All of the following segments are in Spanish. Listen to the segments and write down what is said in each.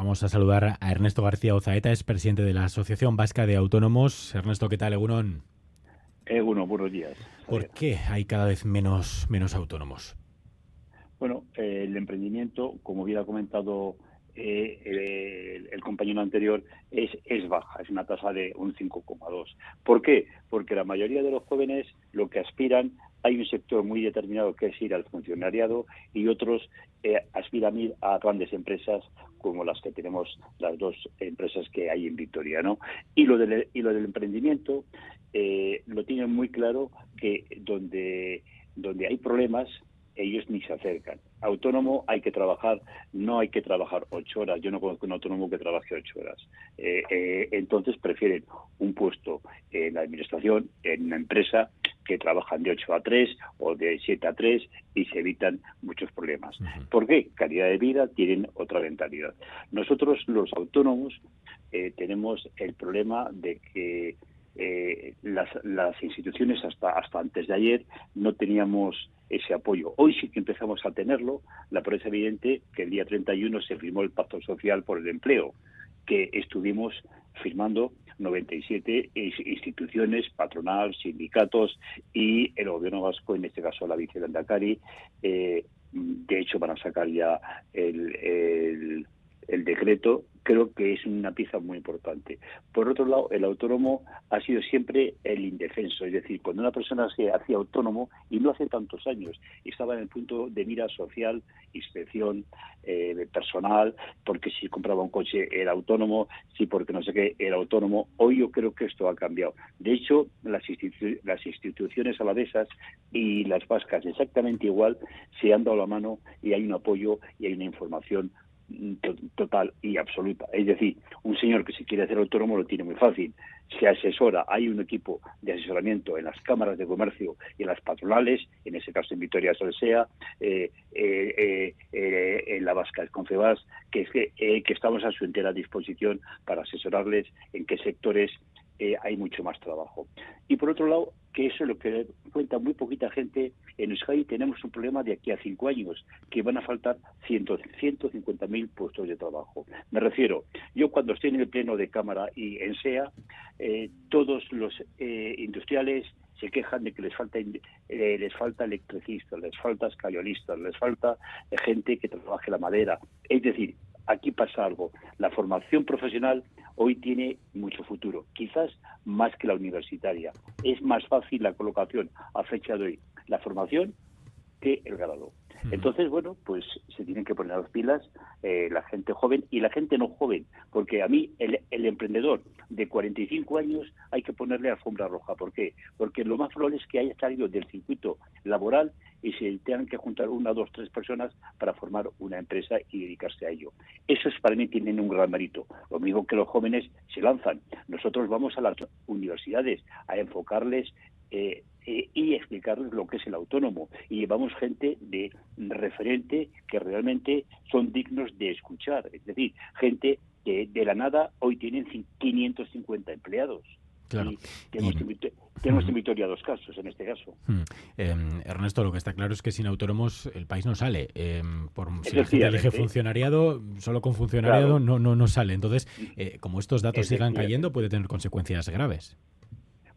Vamos a saludar a Ernesto García Ozaeta, es presidente de la Asociación Vasca de Autónomos. Ernesto, ¿qué tal, Egunon? Egunon, buenos días. ¿Por qué hay cada vez menos, menos autónomos? Bueno, eh, el emprendimiento, como hubiera comentado eh, el, compañero anterior, es, es baja, es una tasa de un 5,2. ¿Por qué? Porque la mayoría de los jóvenes lo que aspiran hay un sector muy determinado que es ir al funcionariado y otros eh, aspiran a ir a grandes empresas como las que tenemos las dos empresas que hay en Victoria, ¿no? Y lo del, y lo del emprendimiento eh, lo tienen muy claro que donde, donde hay problemas ellos ni se acercan. Autónomo hay que trabajar, no hay que trabajar ocho horas. Yo no conozco un autónomo que trabaje ocho horas. Eh, eh, entonces prefieren un puesto en la administración, en una empresa, que trabajan de 8 a 3 o de 7 a 3 y se evitan muchos problemas. ¿Por qué? Calidad de vida, tienen otra mentalidad. Nosotros, los autónomos, eh, tenemos el problema de que eh, las, las, instituciones hasta, hasta antes de ayer no teníamos ese apoyo. Hoy sí que empezamos a tenerlo. La prueba es evidente que el día 31 se firmó el Pacto Social por el Empleo, que estuvimos firmando 97 instituciones, patronal, sindicatos y el gobierno vasco, en este caso la vicelandacari, eh, de hecho van a sacar ya el decreto creo que es una pieza muy importante. Por otro lado, el autónomo ha sido siempre el indefenso, es decir, cuando una persona se hacía autónomo, y no hace tantos años, estaba en el punto de mira social, inspección eh, personal, porque si compraba un coche era autónomo, si porque no sé qué era autónomo, hoy yo creo que esto ha cambiado. De hecho, las, las instituciones alavesas y las vascas exactamente igual se han dado la mano y hay un apoyo y hay una información total y absoluta. Es decir, un señor que se quiere hacer autónomo lo tiene muy fácil. Se asesora, hay un equipo de asesoramiento en las cámaras de comercio y en las patronales, en ese caso en Vitoria Solsea, eh, eh, eh, en la Vasca del Concebas, que, que, que estamos a su entera disposición para asesorarles en qué sectores hay mucho más trabajo. Y por otro lado, que eso es lo que cuenta muy poquita gente, en Euskadi tenemos un problema de aquí a cinco años, que van a faltar 150.000 puestos de trabajo. Me refiero, yo cuando estoy en el pleno de Cámara y en SEA, eh, todos los eh, industriales se quejan de que les falta eh, les falta electricistas, les falta escayolistas, les falta gente que trabaje la madera. Es decir, aquí pasa algo. La formación profesional hoy tiene mucho futuro, quizás más que la universitaria. Es más fácil la colocación a fecha de hoy, la formación que el grado. Entonces, bueno, pues se tienen que poner las pilas eh, la gente joven y la gente no joven, porque a mí el, el, emprendedor de 45 años hay que ponerle alfombra roja. ¿Por qué? Porque lo más probable es que haya salido del circuito laboral y se tengan que juntar una, dos, tres personas para formar una empresa y dedicarse a ello. Eso es para mí tienen un gran mérito. Lo mismo que los jóvenes se lanzan. Nosotros vamos a las universidades a enfocarles eh, eh, y explicarles lo que es el autónomo. Y llevamos gente de referente que realmente son dignos de escuchar. Es decir, gente que de la nada hoy tienen 550 empleados. Claro. tenemos, en Vitoria dos casos en este caso. Em, Ernesto, lo que está claro es que sin autónomos el país no sale. Eh, por si la gente elige funcionariado, solo con funcionariado no, no, no sale. Entonces, eh, como estos datos sigan cayendo, puede tener consecuencias graves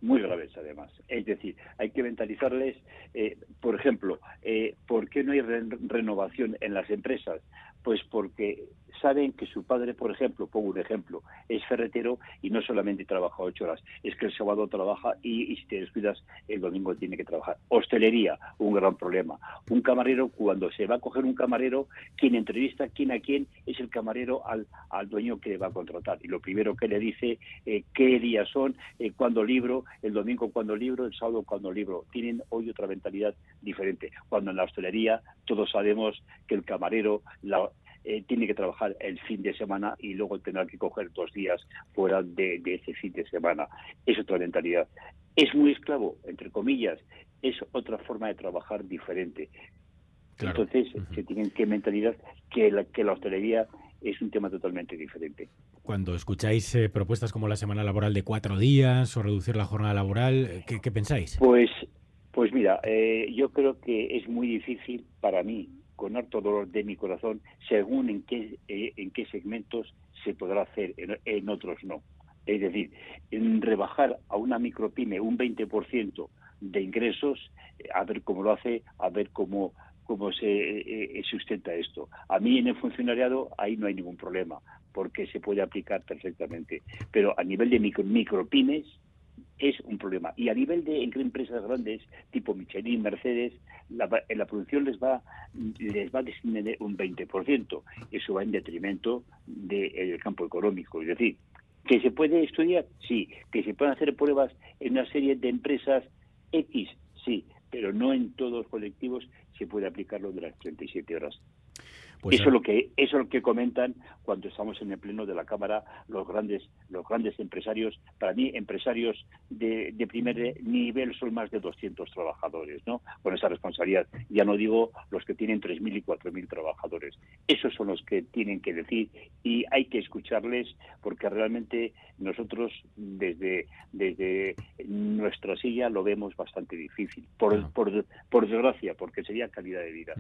muy graves además. Es decir, hay que mentalizarles, eh, por ejemplo, eh, ¿por qué no hay renovación en las empresas? Pues porque saben que su padre, por ejemplo, pongo un ejemplo, es ferretero y no solamente trabaja ocho horas, es que el sábado trabaja y, si te descuidas, el domingo tiene que trabajar. Hostelería, un gran problema. Un camarero, cuando se va a coger un camarero, quien entrevista quién a quién es el camarero al, al dueño que va a contratar. Y lo primero que le dice, eh, qué días son, eh, cuándo libro, el domingo cuando libro, el sábado cuando libro. Tienen hoy otra mentalidad diferente. Cuando en la hostelería todos sabemos que el camarero, la, eh, tiene que trabajar el fin de semana y luego tendrá que coger dos días fuera de, ese fin de semana. Es otra mentalidad. Es muy esclavo, entre comillas, es otra forma de trabajar diferente. Entonces, se tienen que mentalidad que la, que la hostelería es un tema totalmente diferente. Cuando escucháis eh, propuestas como la semana laboral de cuatro días o reducir la jornada laboral, ¿qué, pensáis? Pues, pues mira, eh, yo creo que es muy difícil para mí con harto dolor de mi corazón según en qué, eh, en qué segmentos se podrá hacer, en, otros no. Es decir, en rebajar a una micropyme un 20% de ingresos, eh, a ver cómo lo hace, a ver cómo, cómo se eh, sustenta esto. A mí en el funcionariado ahí no hay ningún problema, porque se puede aplicar perfectamente. Pero a nivel de micro, micropymes, es un problema. Y a nivel de empresas grandes, tipo Michelin, Mercedes, la, la producción les va, les va a disminuir un 20%. Eso va en detrimento del campo económico. Es decir, que se puede estudiar, sí. Que se pueden hacer pruebas en una serie de empresas X, sí. Pero no en todos los colectivos se puede aplicar lo de las 37 horas. Pues eso es lo que eso es lo que comentan cuando estamos en el pleno de la cámara los grandes los grandes empresarios para mí empresarios de, de primer nivel son más de 200 trabajadores no con esa responsabilidad. Ya no digo los que tienen 3.000 y 4.000 trabajadores. Esos son los que tienen que decir y hay que escucharles porque realmente nosotros desde desde nuestra silla lo vemos bastante difícil. Por, por, por desgracia porque sería calidad de vida.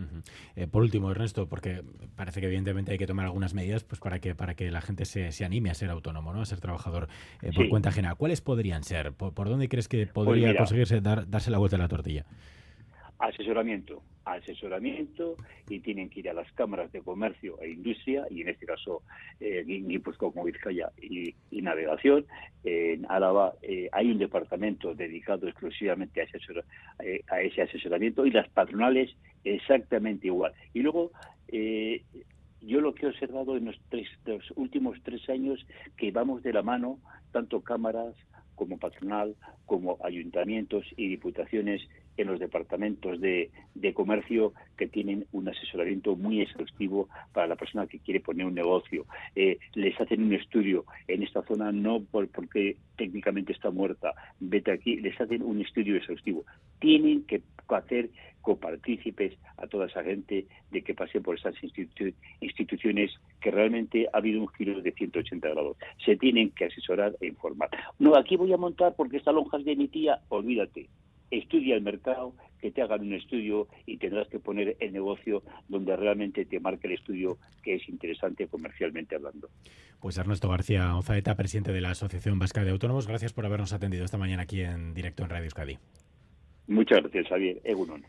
Eh, por último Ernesto porque parece que evidentemente hay que tomar algunas medidas pues para que para que la gente se, se anime a ser autónomo, ¿no? a ser trabajador eh, por cuenta ajena. ¿Cuáles podrían ser? ¿Por, dónde crees que pues podría conseguirse dar, darse la vuelta a la tortilla? Asesoramiento, asesoramiento y tienen que ir a las cámaras de comercio e industria y en este caso eh, pues como Vizcaya y, navegación. en Álava eh, hay un departamento dedicado exclusivamente a ese, eh, a ese asesoramiento y las patronales exactamente igual. Y luego eh, yo lo que he observado en los, tres, los últimos tres años que vamos de la mano tanto cámaras como patronal, como ayuntamientos y diputaciones en los departamentos de, comercio que tienen un asesoramiento muy exhaustivo para la persona que quiere poner un negocio. Eh, les hacen un estudio en esta zona no porque técnicamente está muerta, vete aquí, les hacen un estudio exhaustivo. Tienen que hacer copartícipes a toda esa gente de que pase por esas instituciones que realmente ha habido un giro de 180 grados. Se tienen que asesorar e informar. No, aquí voy a montar porque esta lonja de mi tía, olvídate estudia el mercado, que te hagan un estudio y tendrás que poner el negocio donde realmente te marque el estudio que es interesante comercialmente hablando. Pues Ernesto García Ozaeta, presidente de la Asociación Vasca de Autónomos, gracias por habernos atendido esta mañana aquí en directo en Radio Euskadi. Muchas gracias, Javier. Egunon.